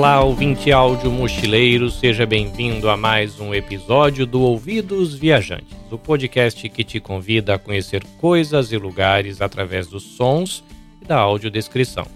Olá, ouvinte áudio mochileiro, seja bem-vindo a mais um episódio do Ouvidos Viajantes, o podcast que te convida a conhecer coisas e lugares através dos sons e da audiodescrição.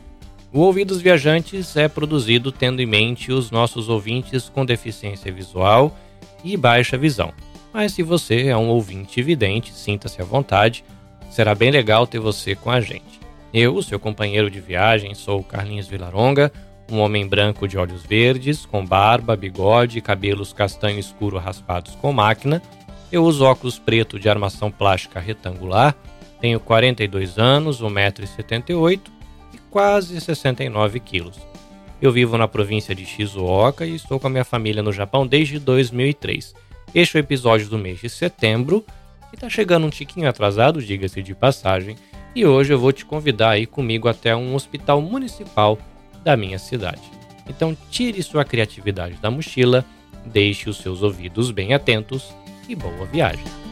O Ouvidos Viajantes é produzido tendo em mente os nossos ouvintes com deficiência visual e baixa visão. Mas se você é um ouvinte vidente, sinta-se à vontade, será bem legal ter você com a gente. Eu, seu companheiro de viagem, sou Carlinhos Vilaronga, um homem branco de olhos verdes, com barba, bigode e cabelos castanho escuro raspados com máquina. Eu uso óculos preto de armação plástica retangular, tenho 42 anos, 1,78m e quase 69 quilos. Eu vivo na província de Shizuoka e estou com a minha família no Japão desde 2003. Este é o episódio do mês de setembro, e está chegando um tiquinho atrasado, diga-se de passagem, e hoje eu vou te convidar aí comigo até um hospital municipal da minha cidade. Então tire sua criatividade da mochila, deixe os seus ouvidos bem atentos e boa viagem.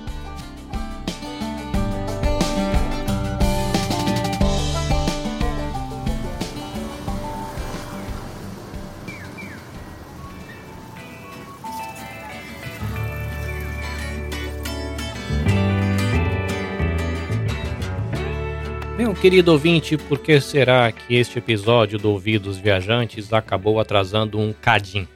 Querido ouvinte, por que será que este episódio do Ouvidos Viajantes acabou atrasando um cadinho?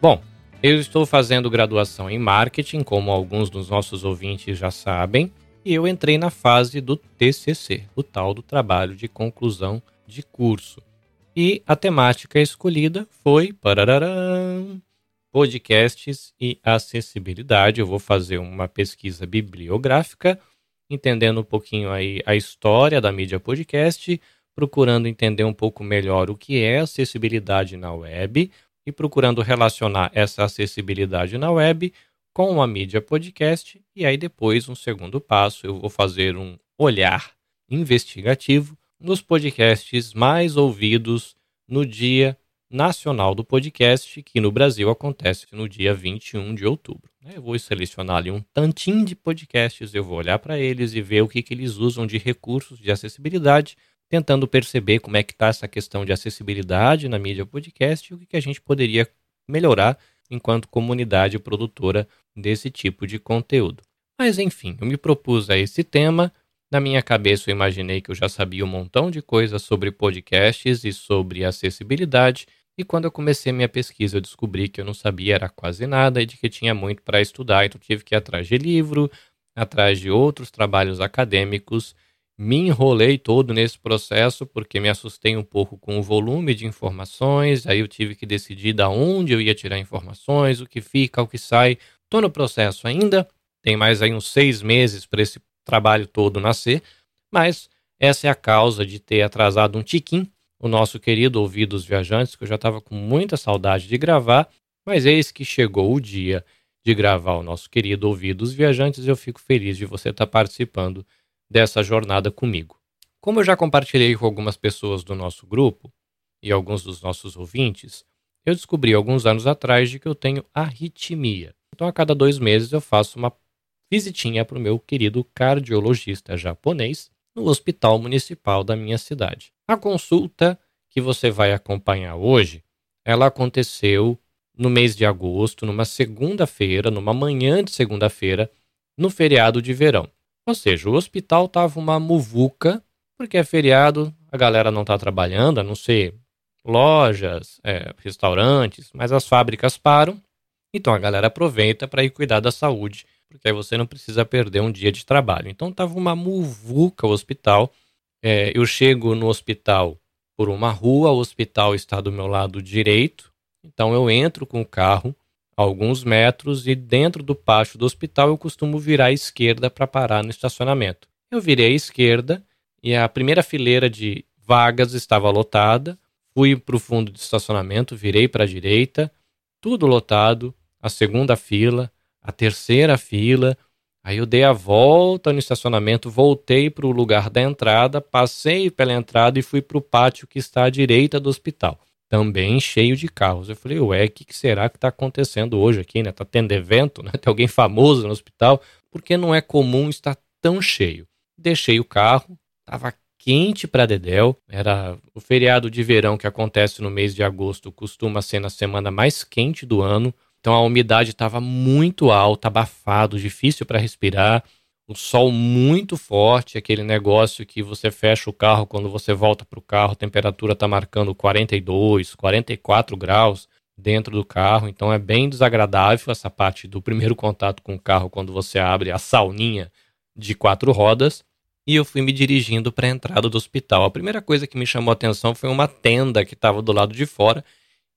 Bom, eu estou fazendo graduação em marketing, como alguns dos nossos ouvintes já sabem, e eu entrei na fase do TCC, o tal do trabalho de conclusão de curso. E a temática escolhida foi podcasts e acessibilidade. Eu vou fazer uma pesquisa bibliográfica entendendo um pouquinho aí a história da mídia podcast, procurando entender um pouco melhor o que é acessibilidade na web e procurando relacionar essa acessibilidade na web com a mídia podcast. E aí, depois, um segundo passo, eu vou fazer um olhar investigativo nos podcasts mais ouvidos no Dia Nacional do Podcast, que no Brasil acontece no dia 21 de outubro. Eu vou selecionar ali um tantinho de podcasts, eu vou olhar para eles e ver o que, que eles usam de recursos de acessibilidade, tentando perceber como é que está essa questão de acessibilidade na mídia podcast e o que, que a gente poderia melhorar enquanto comunidade produtora desse tipo de conteúdo. Mas enfim, eu me propus a esse tema. Na minha cabeça eu imaginei que eu já sabia um montão de coisas sobre podcasts e sobre acessibilidade, e quando eu comecei minha pesquisa, eu descobri que eu não sabia era quase nada e de que tinha muito para estudar, então tive que ir atrás de livro, atrás de outros trabalhos acadêmicos. Me enrolei todo nesse processo porque me assustei um pouco com o volume de informações, aí eu tive que decidir da onde eu ia tirar informações, o que fica, o que sai. Estou no processo ainda, tem mais aí uns seis meses para esse trabalho todo nascer, mas essa é a causa de ter atrasado um tiquinho o nosso querido Ouvidos Viajantes, que eu já estava com muita saudade de gravar, mas eis que chegou o dia de gravar o nosso querido Ouvidos Viajantes e eu fico feliz de você estar tá participando dessa jornada comigo. Como eu já compartilhei com algumas pessoas do nosso grupo e alguns dos nossos ouvintes, eu descobri alguns anos atrás de que eu tenho arritmia. Então, a cada dois meses eu faço uma visitinha para o meu querido cardiologista japonês no hospital municipal da minha cidade. A consulta que você vai acompanhar hoje, ela aconteceu no mês de agosto, numa segunda-feira, numa manhã de segunda-feira, no feriado de verão. Ou seja, o hospital estava uma muvuca, porque é feriado, a galera não está trabalhando, a não ser lojas, é, restaurantes, mas as fábricas param, então a galera aproveita para ir cuidar da saúde porque aí você não precisa perder um dia de trabalho. Então tava uma muvuca o hospital. É, eu chego no hospital por uma rua, o hospital está do meu lado direito, então eu entro com o carro alguns metros e dentro do pátio do hospital eu costumo virar à esquerda para parar no estacionamento. Eu virei à esquerda e a primeira fileira de vagas estava lotada. Fui para o fundo do estacionamento, virei para a direita, tudo lotado. A segunda fila, a terceira fila. Aí eu dei a volta no estacionamento, voltei para o lugar da entrada, passei pela entrada e fui para o pátio que está à direita do hospital. Também cheio de carros. Eu falei, ué, o que, que será que está acontecendo hoje aqui, né? Tá tendo evento, né? Tem alguém famoso no hospital? Porque não é comum estar tão cheio. Deixei o carro, estava quente para Dedéu. Era o feriado de verão que acontece no mês de agosto, costuma ser na semana mais quente do ano. Então a umidade estava muito alta, abafado, difícil para respirar. O sol muito forte, aquele negócio que você fecha o carro quando você volta para o carro, a temperatura está marcando 42, 44 graus dentro do carro, então é bem desagradável essa parte do primeiro contato com o carro quando você abre a sauninha de quatro rodas e eu fui me dirigindo para a entrada do hospital. A primeira coisa que me chamou a atenção foi uma tenda que estava do lado de fora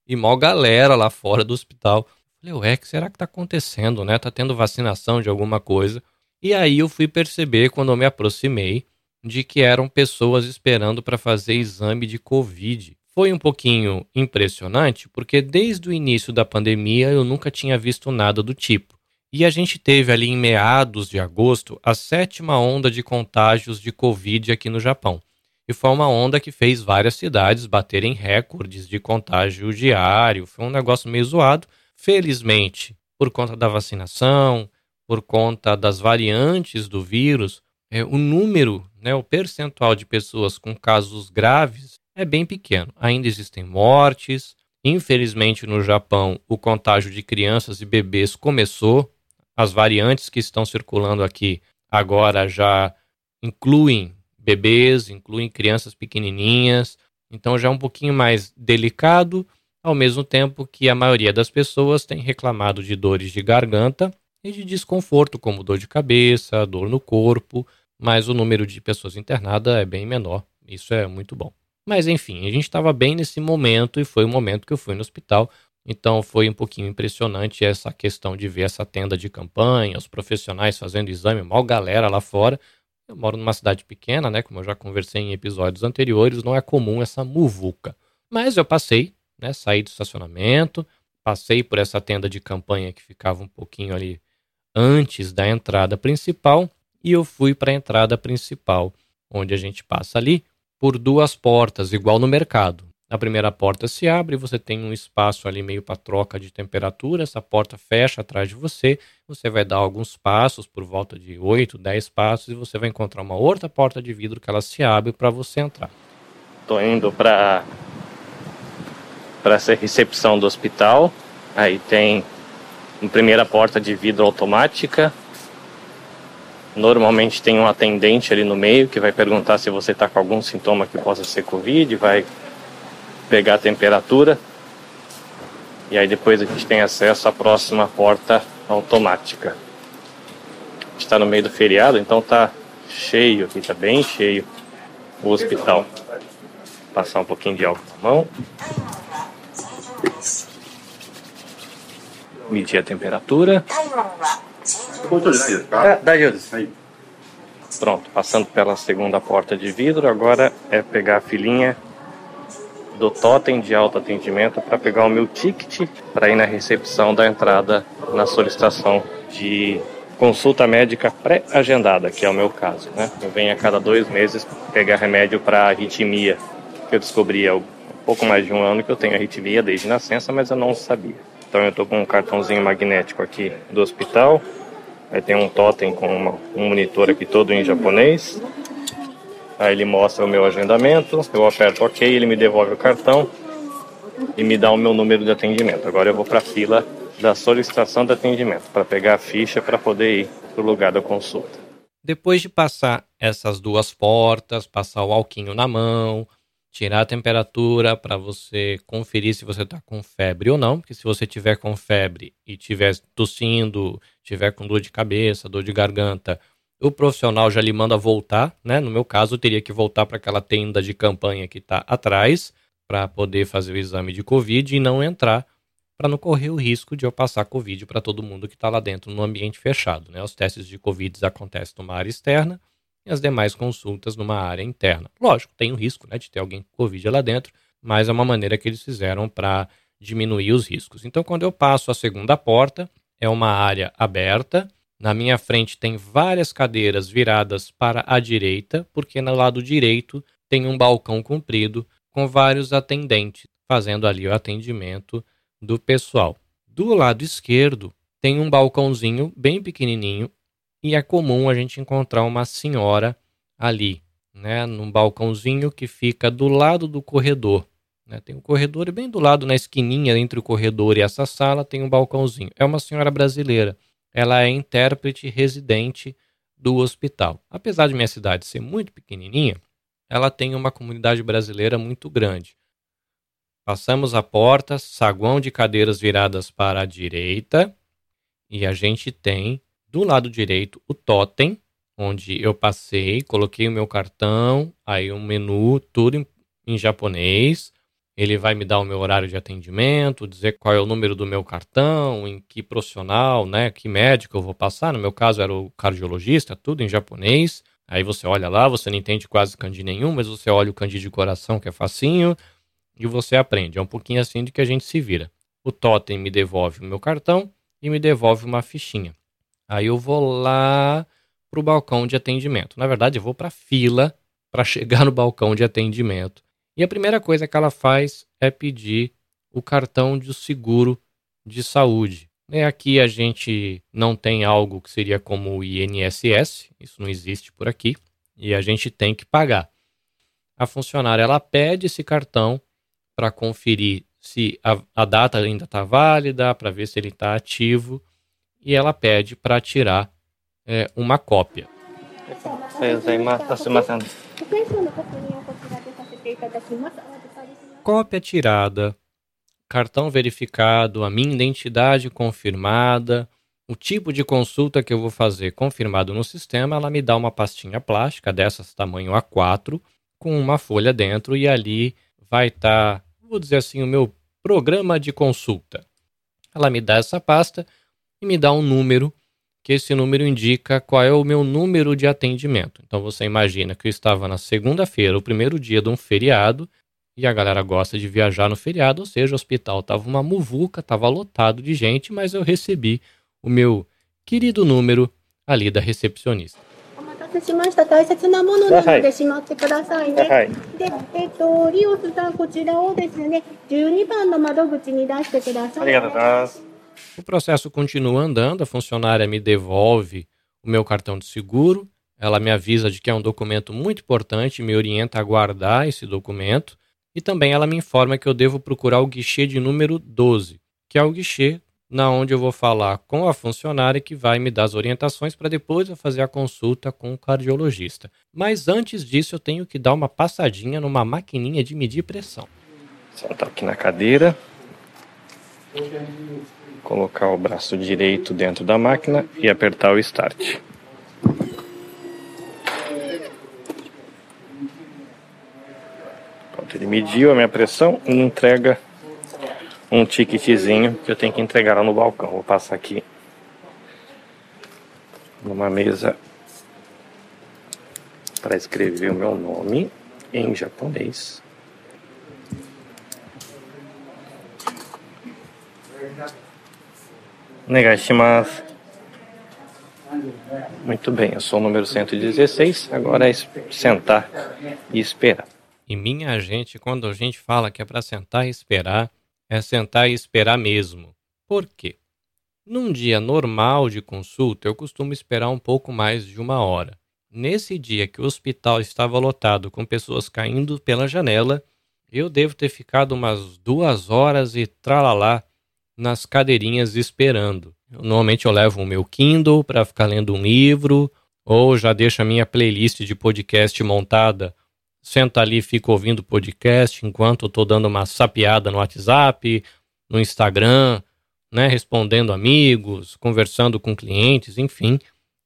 e mal galera lá fora do hospital. Falei, ué, que será que está acontecendo, né? Tá tendo vacinação de alguma coisa. E aí eu fui perceber quando eu me aproximei de que eram pessoas esperando para fazer exame de Covid. Foi um pouquinho impressionante porque desde o início da pandemia eu nunca tinha visto nada do tipo. E a gente teve ali em meados de agosto a sétima onda de contágios de Covid aqui no Japão. E foi uma onda que fez várias cidades baterem recordes de contágio diário. Foi um negócio meio zoado. Felizmente, por conta da vacinação, por conta das variantes do vírus, é, o número, né, o percentual de pessoas com casos graves é bem pequeno. Ainda existem mortes. Infelizmente, no Japão, o contágio de crianças e bebês começou as variantes que estão circulando aqui agora já incluem bebês, incluem crianças pequenininhas, então já é um pouquinho mais delicado, ao mesmo tempo que a maioria das pessoas tem reclamado de dores de garganta e de desconforto, como dor de cabeça, dor no corpo, mas o número de pessoas internadas é bem menor. Isso é muito bom. Mas enfim, a gente estava bem nesse momento e foi o momento que eu fui no hospital então foi um pouquinho impressionante essa questão de ver essa tenda de campanha, os profissionais fazendo exame, mal galera lá fora. Eu moro numa cidade pequena, né? Como eu já conversei em episódios anteriores, não é comum essa muvuca. Mas eu passei, né? Saí do estacionamento, passei por essa tenda de campanha que ficava um pouquinho ali antes da entrada principal e eu fui para a entrada principal, onde a gente passa ali por duas portas, igual no mercado. A primeira porta se abre, você tem um espaço ali meio para troca de temperatura, essa porta fecha atrás de você, você vai dar alguns passos, por volta de 8, 10 passos, e você vai encontrar uma outra porta de vidro que ela se abre para você entrar. Estou indo para para essa recepção do hospital. Aí tem uma primeira porta de vidro automática. Normalmente tem um atendente ali no meio que vai perguntar se você está com algum sintoma que possa ser Covid, vai pegar a temperatura e aí depois a gente tem acesso à próxima porta automática. Está no meio do feriado, então tá cheio aqui, tá bem cheio o hospital. Passar um pouquinho de álcool na mão. Medir a temperatura. Ah, Pronto, passando pela segunda porta de vidro, agora é pegar a filinha do totem de autoatendimento para pegar o meu ticket para ir na recepção da entrada na solicitação de consulta médica pré-agendada, que é o meu caso. Né? Eu venho a cada dois meses pegar remédio para arritmia, que eu descobri há pouco mais de um ano que eu tenho arritmia desde nascença, mas eu não sabia. Então eu estou com um cartãozinho magnético aqui do hospital, aí tem um totem com uma, um monitor aqui todo em japonês, Aí ele mostra o meu agendamento, eu aperto OK, ele me devolve o cartão e me dá o meu número de atendimento. Agora eu vou para a fila da solicitação de atendimento para pegar a ficha para poder ir para o lugar da consulta. Depois de passar essas duas portas, passar o alquinho na mão, tirar a temperatura para você conferir se você está com febre ou não, porque se você tiver com febre e tiver tossindo, tiver com dor de cabeça, dor de garganta, o profissional já lhe manda voltar, né? No meu caso, teria que voltar para aquela tenda de campanha que está atrás para poder fazer o exame de Covid e não entrar para não correr o risco de eu passar Covid para todo mundo que está lá dentro no ambiente fechado. Né? Os testes de Covid acontecem numa área externa e as demais consultas numa área interna. Lógico, tem o risco né, de ter alguém com Covid lá dentro, mas é uma maneira que eles fizeram para diminuir os riscos. Então, quando eu passo a segunda porta, é uma área aberta na minha frente tem várias cadeiras viradas para a direita, porque no lado direito tem um balcão comprido com vários atendentes fazendo ali o atendimento do pessoal. Do lado esquerdo tem um balcãozinho bem pequenininho e é comum a gente encontrar uma senhora ali, né, num balcãozinho que fica do lado do corredor. Né? Tem um corredor e bem do lado, na esquininha entre o corredor e essa sala, tem um balcãozinho. É uma senhora brasileira. Ela é intérprete residente do hospital. Apesar de minha cidade ser muito pequenininha, ela tem uma comunidade brasileira muito grande. Passamos a porta, saguão de cadeiras viradas para a direita, e a gente tem do lado direito o totem, onde eu passei, coloquei o meu cartão, aí um menu, tudo em, em japonês. Ele vai me dar o meu horário de atendimento, dizer qual é o número do meu cartão, em que profissional, né, que médico eu vou passar. No meu caso era o cardiologista, tudo em japonês. Aí você olha lá, você não entende quase kanji nenhum, mas você olha o kanji de coração, que é facinho, e você aprende. É um pouquinho assim de que a gente se vira. O totem me devolve o meu cartão e me devolve uma fichinha. Aí eu vou lá para o balcão de atendimento. Na verdade, eu vou para a fila para chegar no balcão de atendimento. E a primeira coisa que ela faz é pedir o cartão de seguro de saúde. É, aqui a gente não tem algo que seria como o INSS, isso não existe por aqui, e a gente tem que pagar. A funcionária ela pede esse cartão para conferir se a, a, data ainda está válida, para ver se ele está ativo, e ela pede para tirar é, uma cópia. Cópia tirada cartão verificado, a minha identidade confirmada, o tipo de consulta que eu vou fazer confirmado no sistema, ela me dá uma pastinha plástica dessas tamanho A4 com uma folha dentro e ali vai estar, tá, vou dizer assim, o meu programa de consulta. Ela me dá essa pasta e me dá um número, que esse número indica qual é o meu número de atendimento. Então você imagina que eu estava na segunda-feira, o primeiro dia de um feriado, e a galera gosta de viajar no feriado, ou seja, o hospital tava uma muvuca, tava lotado de gente, mas eu recebi o meu querido número ali da recepcionista. O processo continua andando, a funcionária me devolve o meu cartão de seguro, ela me avisa de que é um documento muito importante, me orienta a guardar esse documento. E também ela me informa que eu devo procurar o guichê de número 12, que é o guichê na onde eu vou falar com a funcionária que vai me dar as orientações para depois eu fazer a consulta com o cardiologista. Mas antes disso eu tenho que dar uma passadinha numa maquininha de medir pressão. Sentar aqui na cadeira, colocar o braço direito dentro da máquina e apertar o start. Ele mediu a minha pressão e entrega um ticketzinho que eu tenho que entregar lá no balcão. Vou passar aqui numa mesa para escrever o meu nome em japonês. Muito bem, eu sou o número 116. Agora é sentar e esperar. E minha gente, quando a gente fala que é para sentar e esperar, é sentar e esperar mesmo. Por quê? Num dia normal de consulta, eu costumo esperar um pouco mais de uma hora. Nesse dia que o hospital estava lotado com pessoas caindo pela janela, eu devo ter ficado umas duas horas e tralalá nas cadeirinhas esperando. Eu, normalmente eu levo o meu Kindle para ficar lendo um livro, ou já deixo a minha playlist de podcast montada senta ali e fica ouvindo podcast enquanto eu tô dando uma sapiada no WhatsApp, no Instagram, né, respondendo amigos, conversando com clientes, enfim.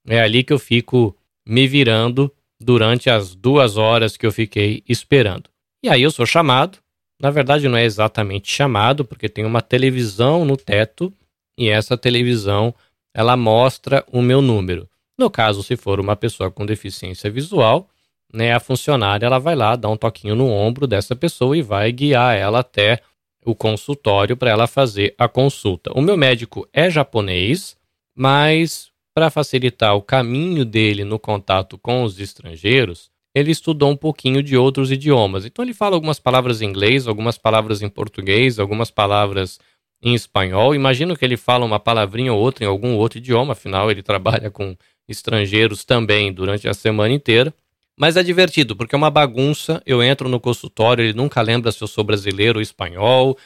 É ali que eu fico me virando durante as duas horas que eu fiquei esperando. E aí eu sou chamado. Na verdade, não é exatamente chamado, porque tem uma televisão no teto e essa televisão ela mostra o meu número. No caso, se for uma pessoa com deficiência visual, né, a funcionária ela vai lá, dá um toquinho no ombro dessa pessoa e vai guiar ela até o consultório para ela fazer a consulta. O meu médico é japonês, mas para facilitar o caminho dele no contato com os estrangeiros, ele estudou um pouquinho de outros idiomas. Então ele fala algumas palavras em inglês, algumas palavras em português, algumas palavras em espanhol. Imagino que ele fala uma palavrinha ou outra em algum outro idioma, afinal ele trabalha com estrangeiros também durante a semana inteira Mas é divertido, porque é uma bagunça. Eu entro no consultório, ele nunca lembra se eu sou brasileiro ou espanhol.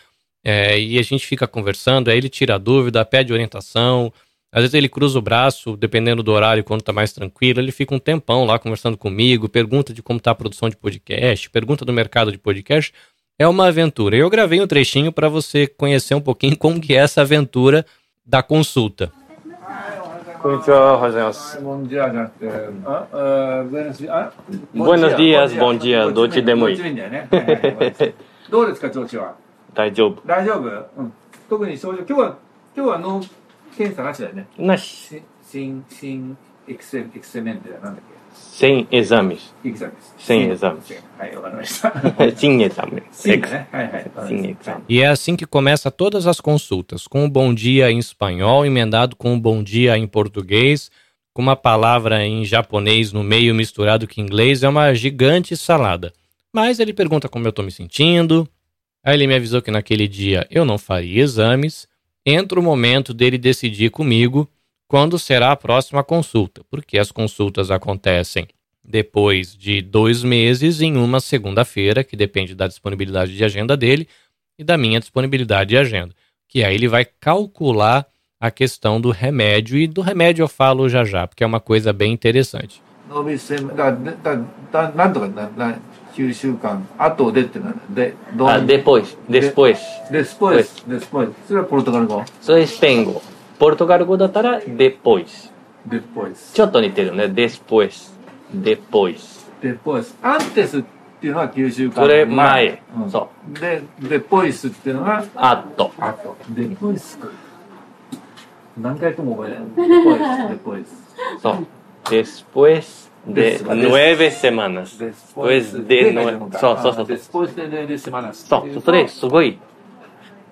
É, e a gente fica conversando, aí ele tira dúvida, pede orientação. Às vezes ele cruza o braço, dependendo do horário, quando tá mais tranquilo, ele fica um tempão lá conversando comigo, pergunta de como tá a produção de podcast, pergunta do mercado de podcast. É uma aventura. Eu gravei um trechinho para você conhecer um pouquinho como que é essa aventura da consulta. こんにちは、おはようございます。ボンジャーじゃなくて、あ、あ、ブエノスあ、 Buenos dias, bom dia, どっちでもいいどっちでもいいんだよね。はいはいごめんなさいどうですか、調子は。大丈夫。大丈夫うん。特に症状、今日は、今日は脳 検査なしだよね。なし。シシン、シン、エクセ、エクセメンテだ。なんだっsem exames. けエクザです。 Sem exames. はい、わかりました。 Sem exame. シンだね。はいはい。 Sem exame. E é assim que começa todas as consultas, com um bom dia em espanhol, emendado com um bom dia em português, com uma palavra em japonês no meio misturado com inglês, é uma gigante salada. Mas ele pergunta como eu tô me sentindo, aí ele me avisou que naquele dia eu não faria exames, entra o momento dele decidir comigo quando será a próxima consulta, porque as consultas acontecem depois de dois meses em uma segunda-feira, que depende da disponibilidade de agenda dele e da minha disponibilidade de agenda. Que aí ele vai calcular a questão do remédio, e do remédio eu falo já já, porque é uma coisa bem interessante. ノー九週間後でってなるでどうあデポイスデスポイスデスポイスデスポイスそれはポルトガル語？それスペイン語。ポルトガル語だったらデポイスデポイスちょっと似てるね。デスポイスデポイスデポイスアンテスっていうのは九週間。それ前、うん、そう。でデポイスっていうのは？あと。あと。デポイス何回とも覚えない。デポイスデポイスそう。デスポイス de Des- nueve semanas. デスポイス Después de で nueve. そうそうそうデ。スポイスでデデスマナス。そう。それ、すごい。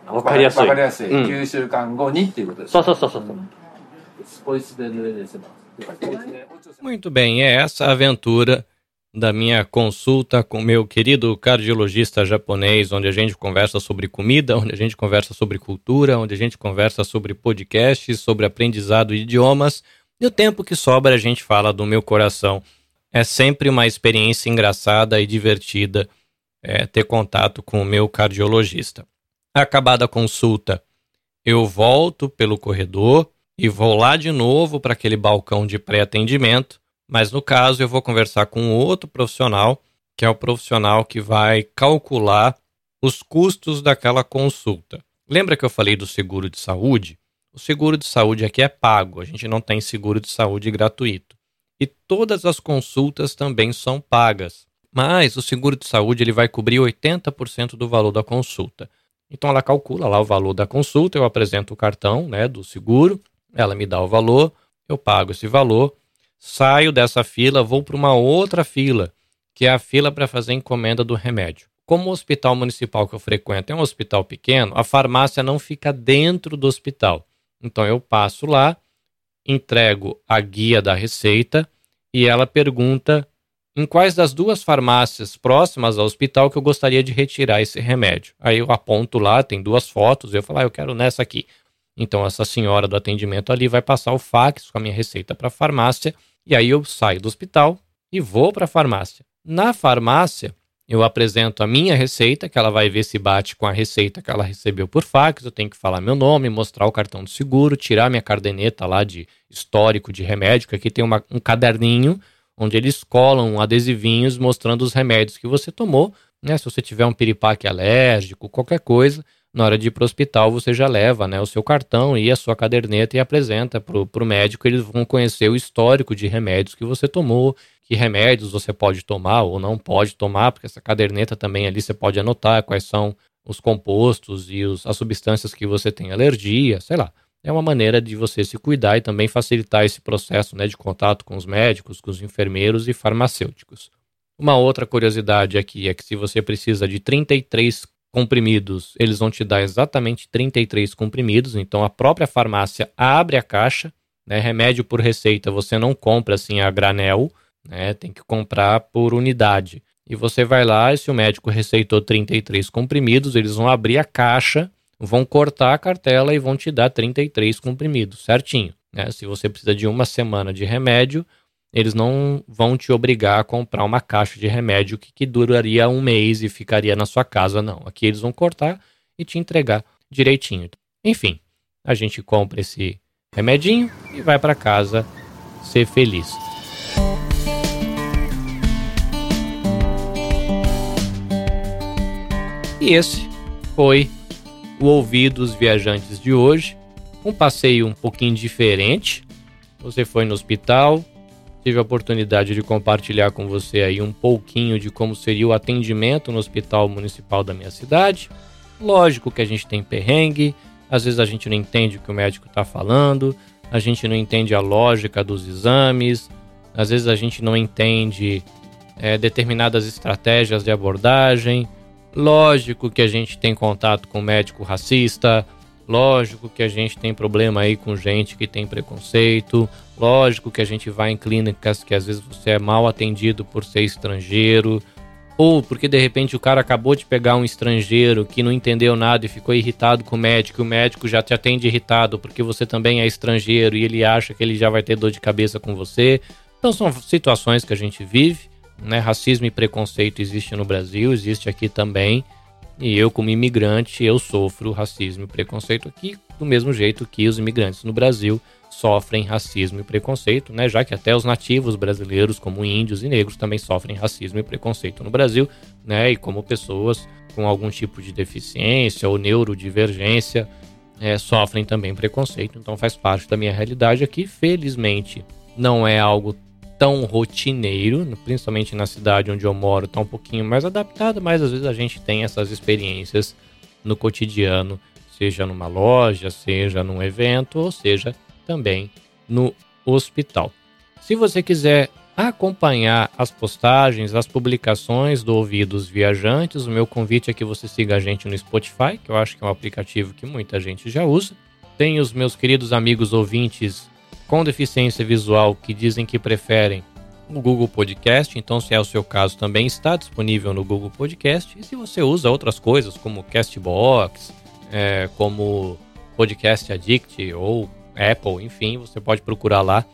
わかりやすい。わかりやすい。うん9週間後にっていうことです。そうそうそうそう。デスポイスでデスマナス。 Muito bem, é essa a aventura da minha consulta com meu querido cardiologista japonês, onde a gente conversa sobre comida, onde a gente conversa sobre cultura, onde a gente conversa sobre podcasts, sobre aprendizado de idiomas. E o tempo que sobra a gente fala do meu coração. É sempre uma experiência engraçada e divertida é, ter contato com o meu cardiologista. Acabada a consulta, eu volto pelo corredor e vou lá de novo para aquele balcão de pré-atendimento, mas no caso eu vou conversar com outro profissional, que é o profissional que vai calcular os custos daquela consulta. Lembra que eu falei do seguro de saúde? O seguro de saúde aqui é pago, a gente não tem seguro de saúde gratuito. E todas as consultas também são pagas. Mas o seguro de saúde ele vai cobrir 80% do valor da consulta. Então ela calcula lá o valor da consulta, eu apresento o cartão né, do seguro, ela me dá o valor, eu pago esse valor, saio dessa fila, vou para uma outra fila, que é a fila para fazer encomenda do remédio. Como o hospital municipal que eu frequento é um hospital pequeno, a farmácia não fica dentro do hospital. Então eu passo lá, entrego a guia da receita e ela pergunta em quais das duas farmácias próximas ao hospital que eu gostaria de retirar esse remédio. Aí eu aponto lá, tem duas fotos, eu falo, ah, eu quero nessa aqui. Então essa senhora do atendimento ali vai passar o fax com a minha receita para a farmácia e aí eu saio do hospital e vou para a farmácia. Na farmácia, eu apresento a minha receita, que ela vai ver se bate com a receita que ela recebeu por fax. Eu tenho que falar meu nome, mostrar o cartão do seguro, tirar minha cardeneta lá de histórico de remédio, que aqui tem uma, um caderninho onde eles colam adesivinhos mostrando os remédios que você tomou. Né? Se você tiver um piripaque alérgico, qualquer coisa, na hora de ir para o hospital você já leva né, o seu cartão e a sua caderneta e apresenta para o médico. Eles vão conhecer o histórico de remédios que você tomou, que remédios você pode tomar ou não pode tomar, porque essa caderneta também ali você pode anotar quais são os compostos e os, as substâncias que você tem alergia, sei lá. É uma maneira de você se cuidar e também facilitar esse processo né, de contato com os médicos, com os enfermeiros e farmacêuticos. Uma outra curiosidade aqui é que se você precisa de 33 comprimidos, eles vão te dar exatamente 33 comprimidos, então a própria farmácia abre a caixa, né, remédio por receita você não compra assim a granel, né, tem que comprar por unidade. E você vai lá e se o médico receitou 33 comprimidos, eles vão abrir a caixa, vão cortar a cartela e vão te dar 33 comprimidos, certinho. Né? Se você precisa de uma semana de remédio, eles não vão te obrigar a comprar uma caixa de remédio que, que duraria um mês e ficaria na sua casa, não. Aqui eles vão cortar e te entregar direitinho. Enfim, a gente compra esse remedinho e vai para casa ser feliz. E esse foi o Ouvidos Viajantes de hoje. Um passeio um pouquinho diferente. Você foi no hospital, tive a oportunidade de compartilhar com você aí um pouquinho de como seria o atendimento no hospital municipal da minha cidade. Lógico que a gente tem perrengue, às vezes a gente não entende o que o médico está falando, a gente não entende a lógica dos exames, às vezes a gente não entende é, determinadas estratégias de abordagem. Lógico que a gente tem contato com médico racista, lógico que a gente tem problema aí com gente que tem preconceito, lógico que a gente vai em clínicas que às vezes você é mal atendido por ser estrangeiro, ou porque de repente o cara acabou de pegar um estrangeiro que não entendeu nada e ficou irritado com o médico, e o médico já te atende irritado porque você também é estrangeiro e ele acha que ele já vai ter dor de cabeça com você. Então são situações que a gente vive, né? Racismo e preconceito existe no Brasil, existe aqui também. E eu, como imigrante, eu sofro racismo e preconceito aqui, do mesmo jeito que os imigrantes no Brasil sofrem racismo e preconceito, né? Já que até os nativos brasileiros, como índios e negros, também sofrem racismo e preconceito no Brasil, né? E como pessoas com algum tipo de deficiência ou neurodivergência é, sofrem também preconceito. Então faz parte da minha realidade aqui. Felizmente, não é algo tão rotineiro, principalmente na cidade onde eu moro, tá um pouquinho mais adaptado, mas às vezes a gente tem essas experiências no cotidiano, seja numa loja, seja num evento, ou seja também no hospital. Se você quiser acompanhar as postagens, as publicações do Ouvidos Viajantes, o meu convite é que você siga a gente no Spotify, que eu acho que é um aplicativo que muita gente já usa. Tem os meus queridos amigos ouvintes com deficiência visual que dizem que preferem o Google Podcast, então se é o seu caso também está disponível no Google Podcast. E se você usa outras coisas como Castbox, é, como Podcast Addict ou Apple, enfim, você pode procurar lá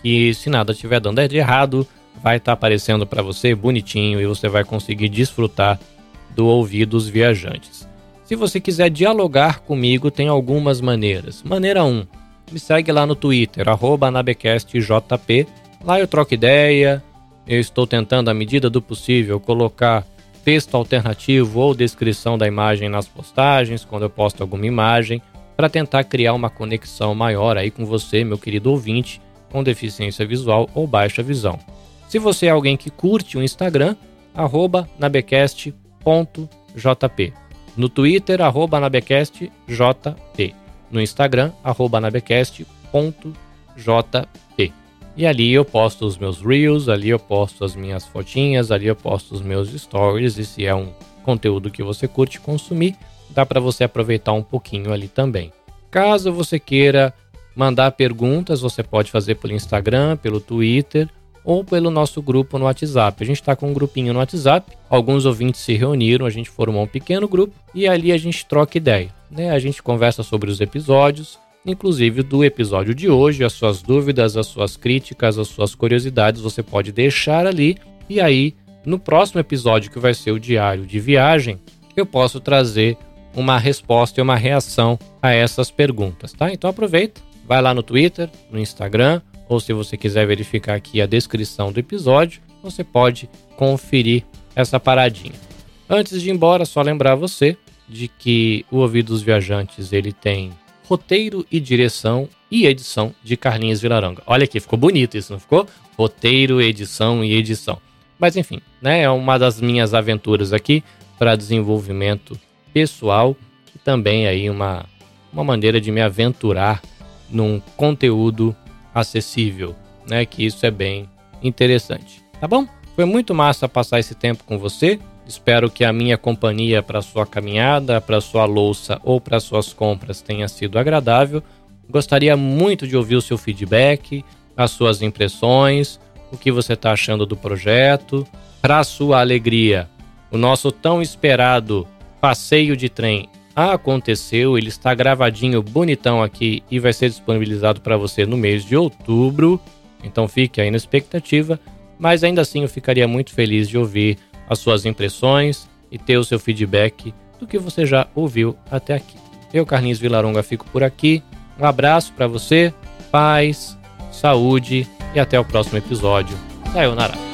que se nada estiver dando de errado, vai estar tá aparecendo para você bonitinho e você vai conseguir desfrutar do ouvir dos viajantes. Se você quiser dialogar comigo, tem algumas maneiras. Maneira 1, me segue lá no Twitter, anabecastjp. Lá eu troco ideia, eu estou tentando, à medida do possível, colocar texto alternativo ou descrição da imagem nas postagens, quando eu posto alguma imagem, para tentar criar uma conexão maior aí com você, meu querido ouvinte, com deficiência visual ou baixa visão. Se você é alguém que curte o Instagram, arroba nabecast.jp. No Twitter, arroba nabecastjp no Instagram, anabecast.jp. E ali eu posto os meus reels, ali eu posto as minhas fotinhas, ali eu posto os meus stories. E se é um conteúdo que você curte consumir, dá para você aproveitar um pouquinho ali também. Caso você queira mandar perguntas, você pode fazer pelo Instagram, pelo Twitter ou pelo nosso grupo no WhatsApp. A gente está com um grupinho no WhatsApp, alguns ouvintes se reuniram, a gente formou um pequeno grupo e ali a gente troca ideia. Né? A gente conversa sobre os episódios, inclusive do episódio de hoje, as suas dúvidas, as suas críticas, as suas curiosidades, você pode deixar ali e aí no próximo episódio, que vai ser o diário de viagem, eu posso trazer uma resposta e uma reação a essas perguntas, tá? Então aproveita, vai lá no Twitter, no Instagram, ou se você quiser verificar aqui a descrição do episódio, você pode conferir essa paradinha. Antes de ir embora, só lembrar você de que o Ouvido dos Viajantes ele tem roteiro e direção e edição de Carlinhos Vilaranga. Olha aqui, ficou bonito isso, não ficou? Roteiro, edição e edição. Mas enfim, né, é uma das minhas aventuras aqui para desenvolvimento pessoal e também aí uma, uma maneira de me aventurar num conteúdo acessível, né? Que isso é bem interessante. Tá bom? Foi muito massa passar esse tempo com você. Espero que a minha companhia para sua caminhada, para sua louça ou para suas compras tenha sido agradável. Gostaria muito de ouvir o seu feedback, as suas impressões, o que você está achando do projeto. Para sua alegria, o nosso tão esperado passeio de trem aconteceu, ele está gravadinho, bonitão aqui e vai ser disponibilizado para você no mês de outubro. Então fique aí na expectativa, mas ainda assim eu ficaria muito feliz de ouvir as suas impressões e ter o seu feedback do que você já ouviu até aqui. Eu, Carlinhos Vilaronga, fico por aqui. Um abraço para você, paz, saúde e até o próximo episódio. Sayonara.